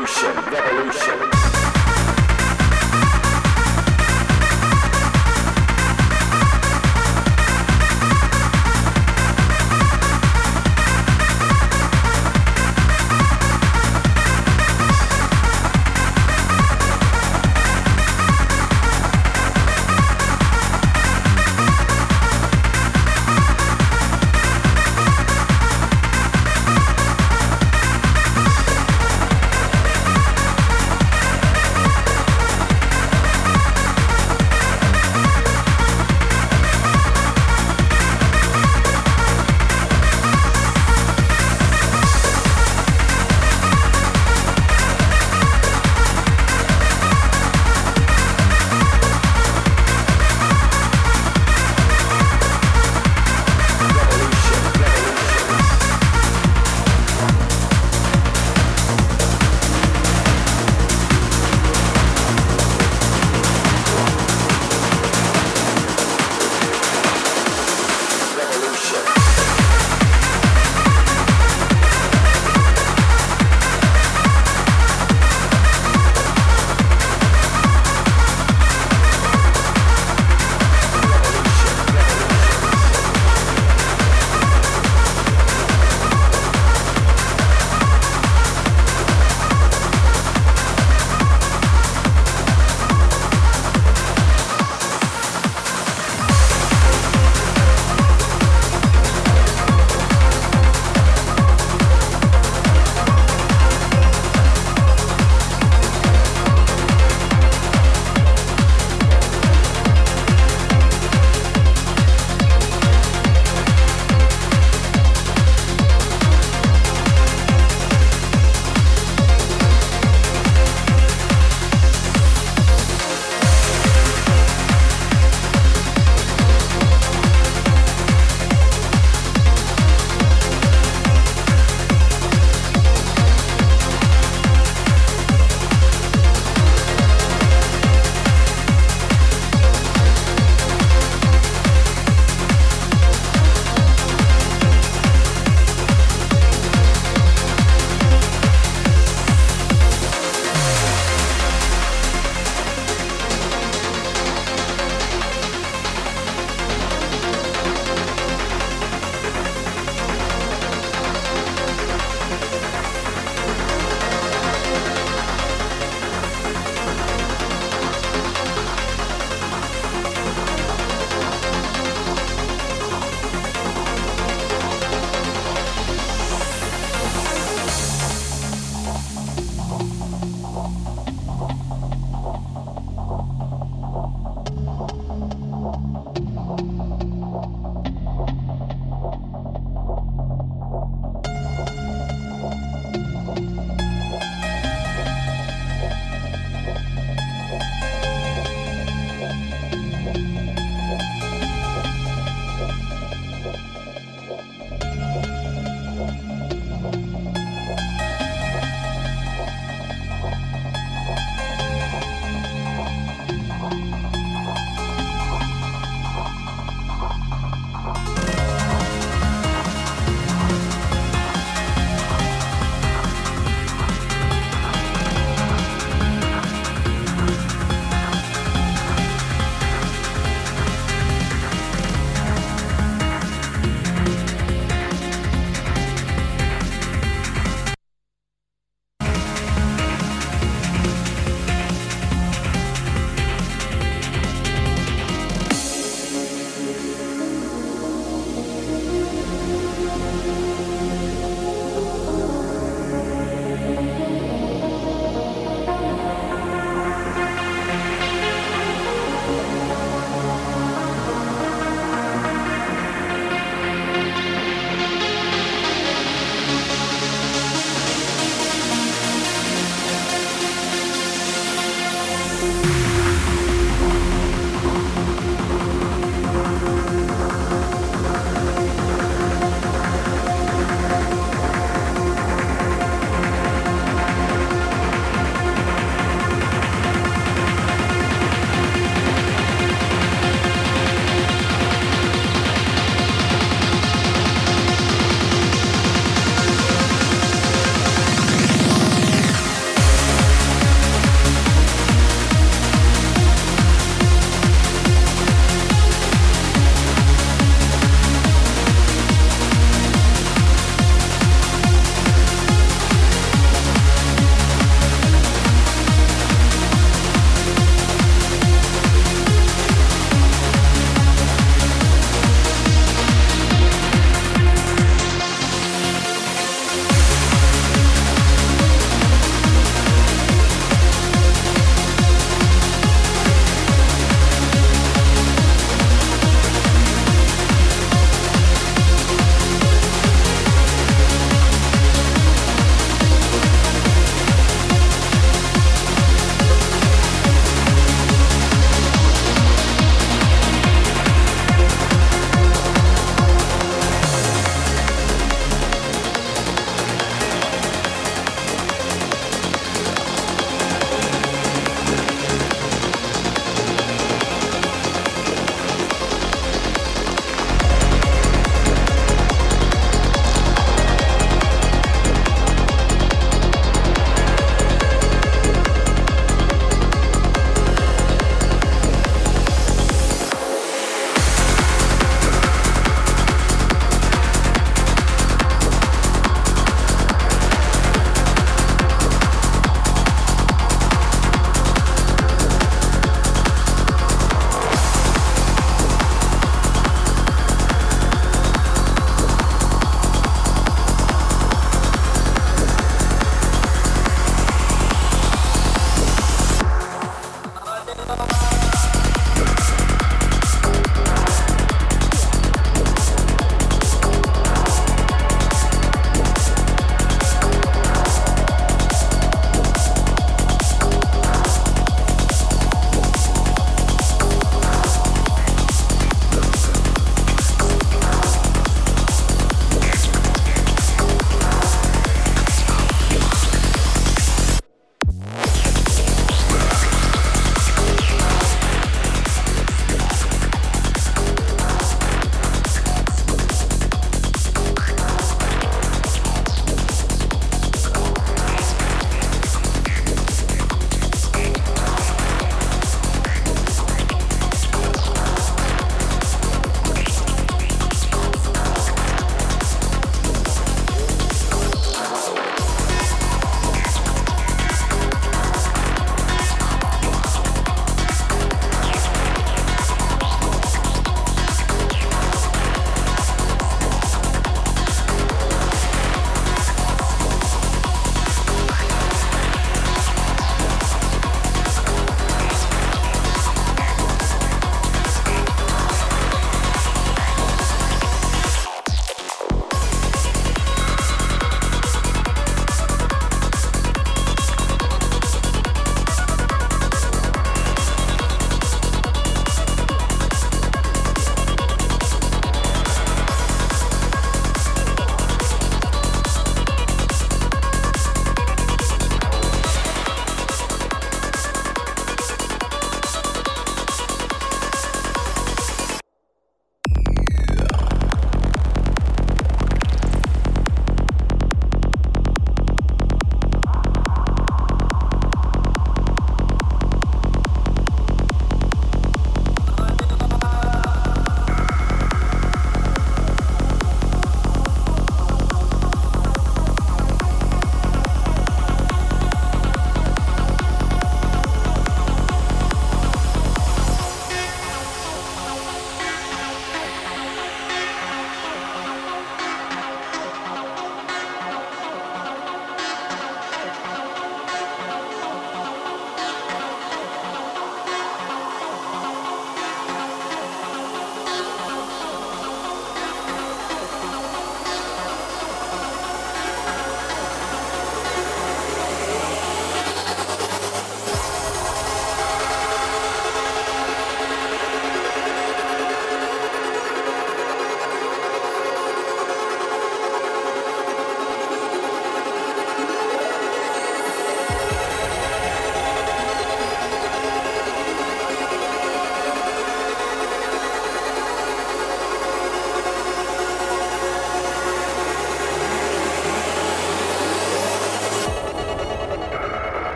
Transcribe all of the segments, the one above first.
revolution, revolution.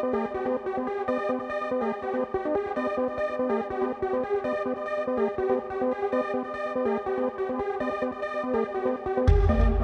Thank you.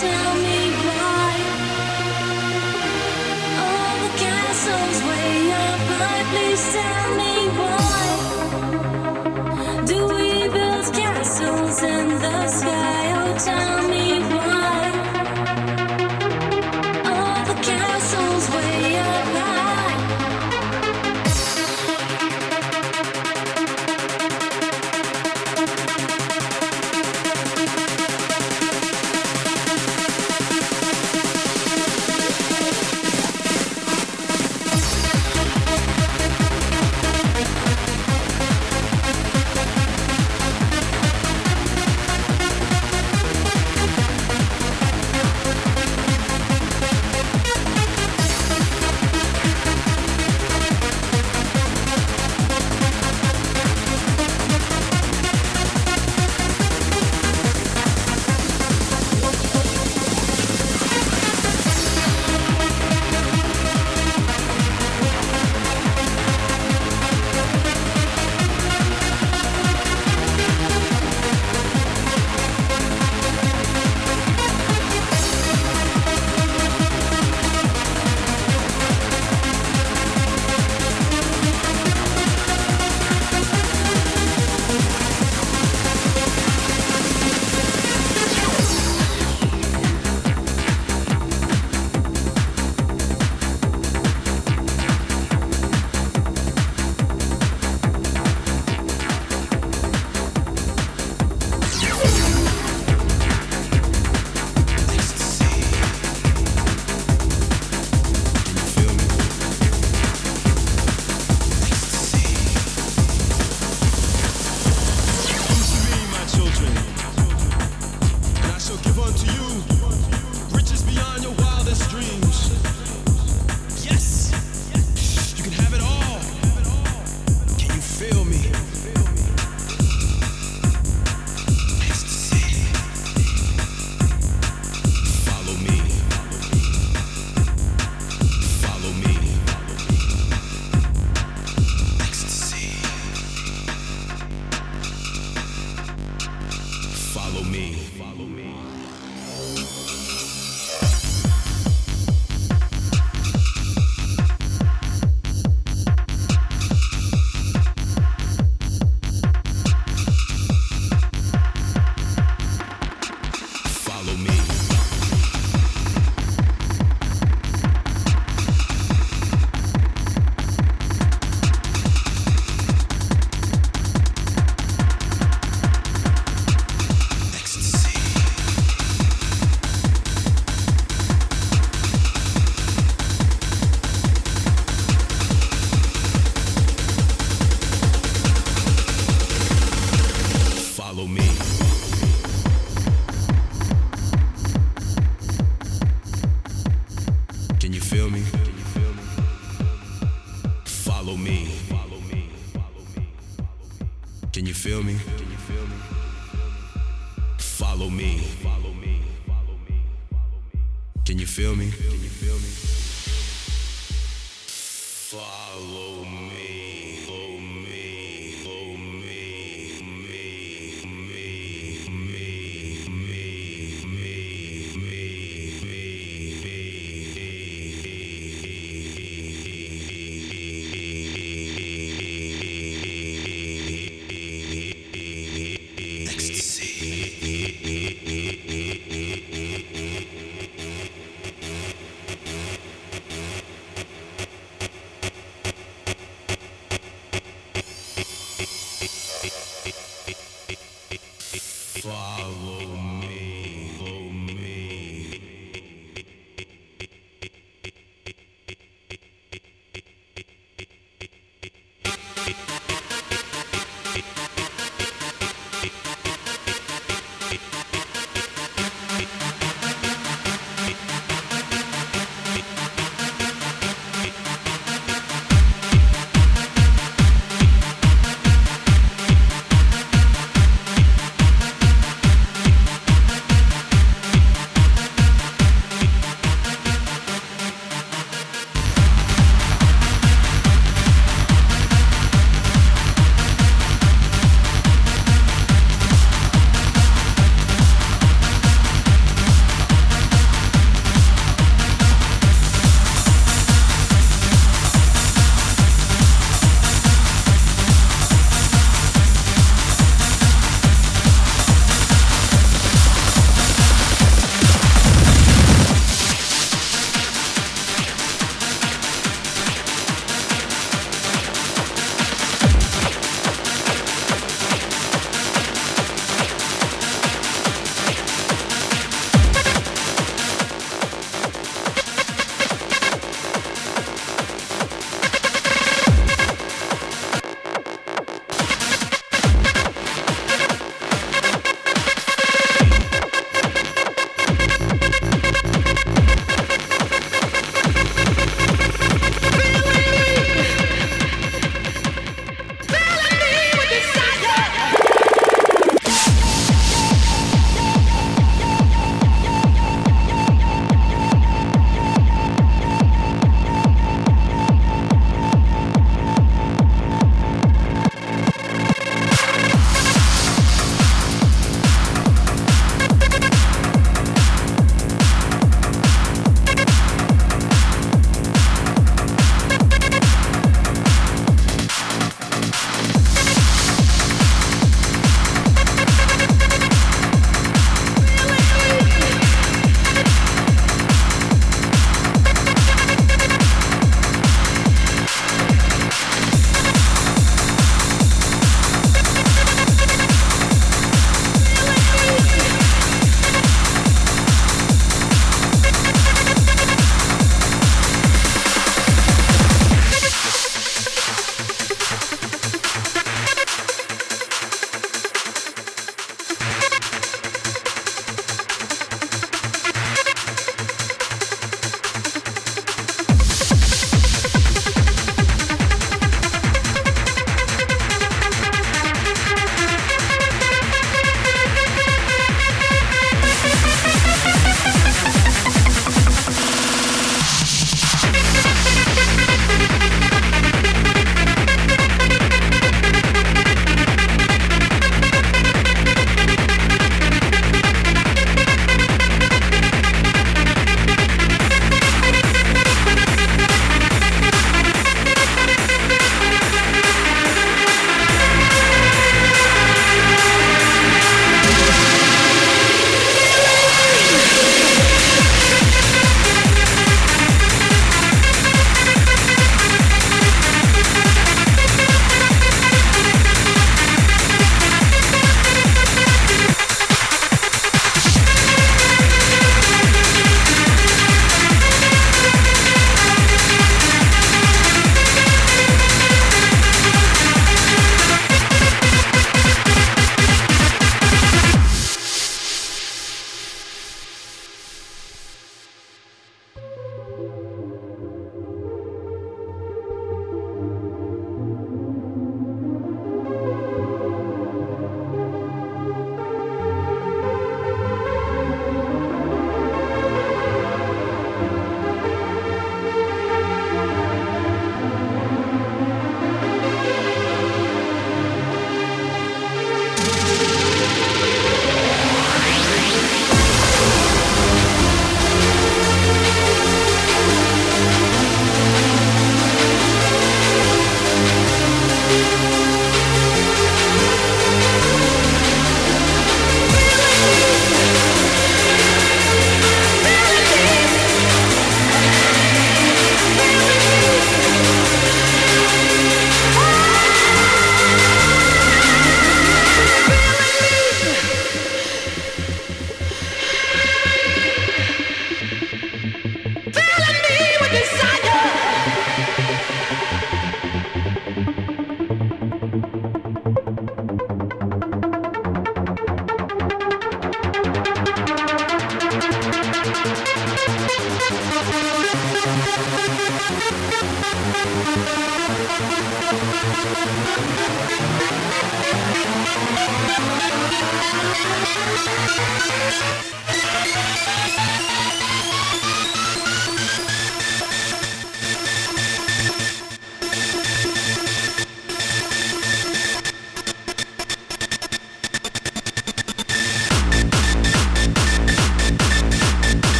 Tell me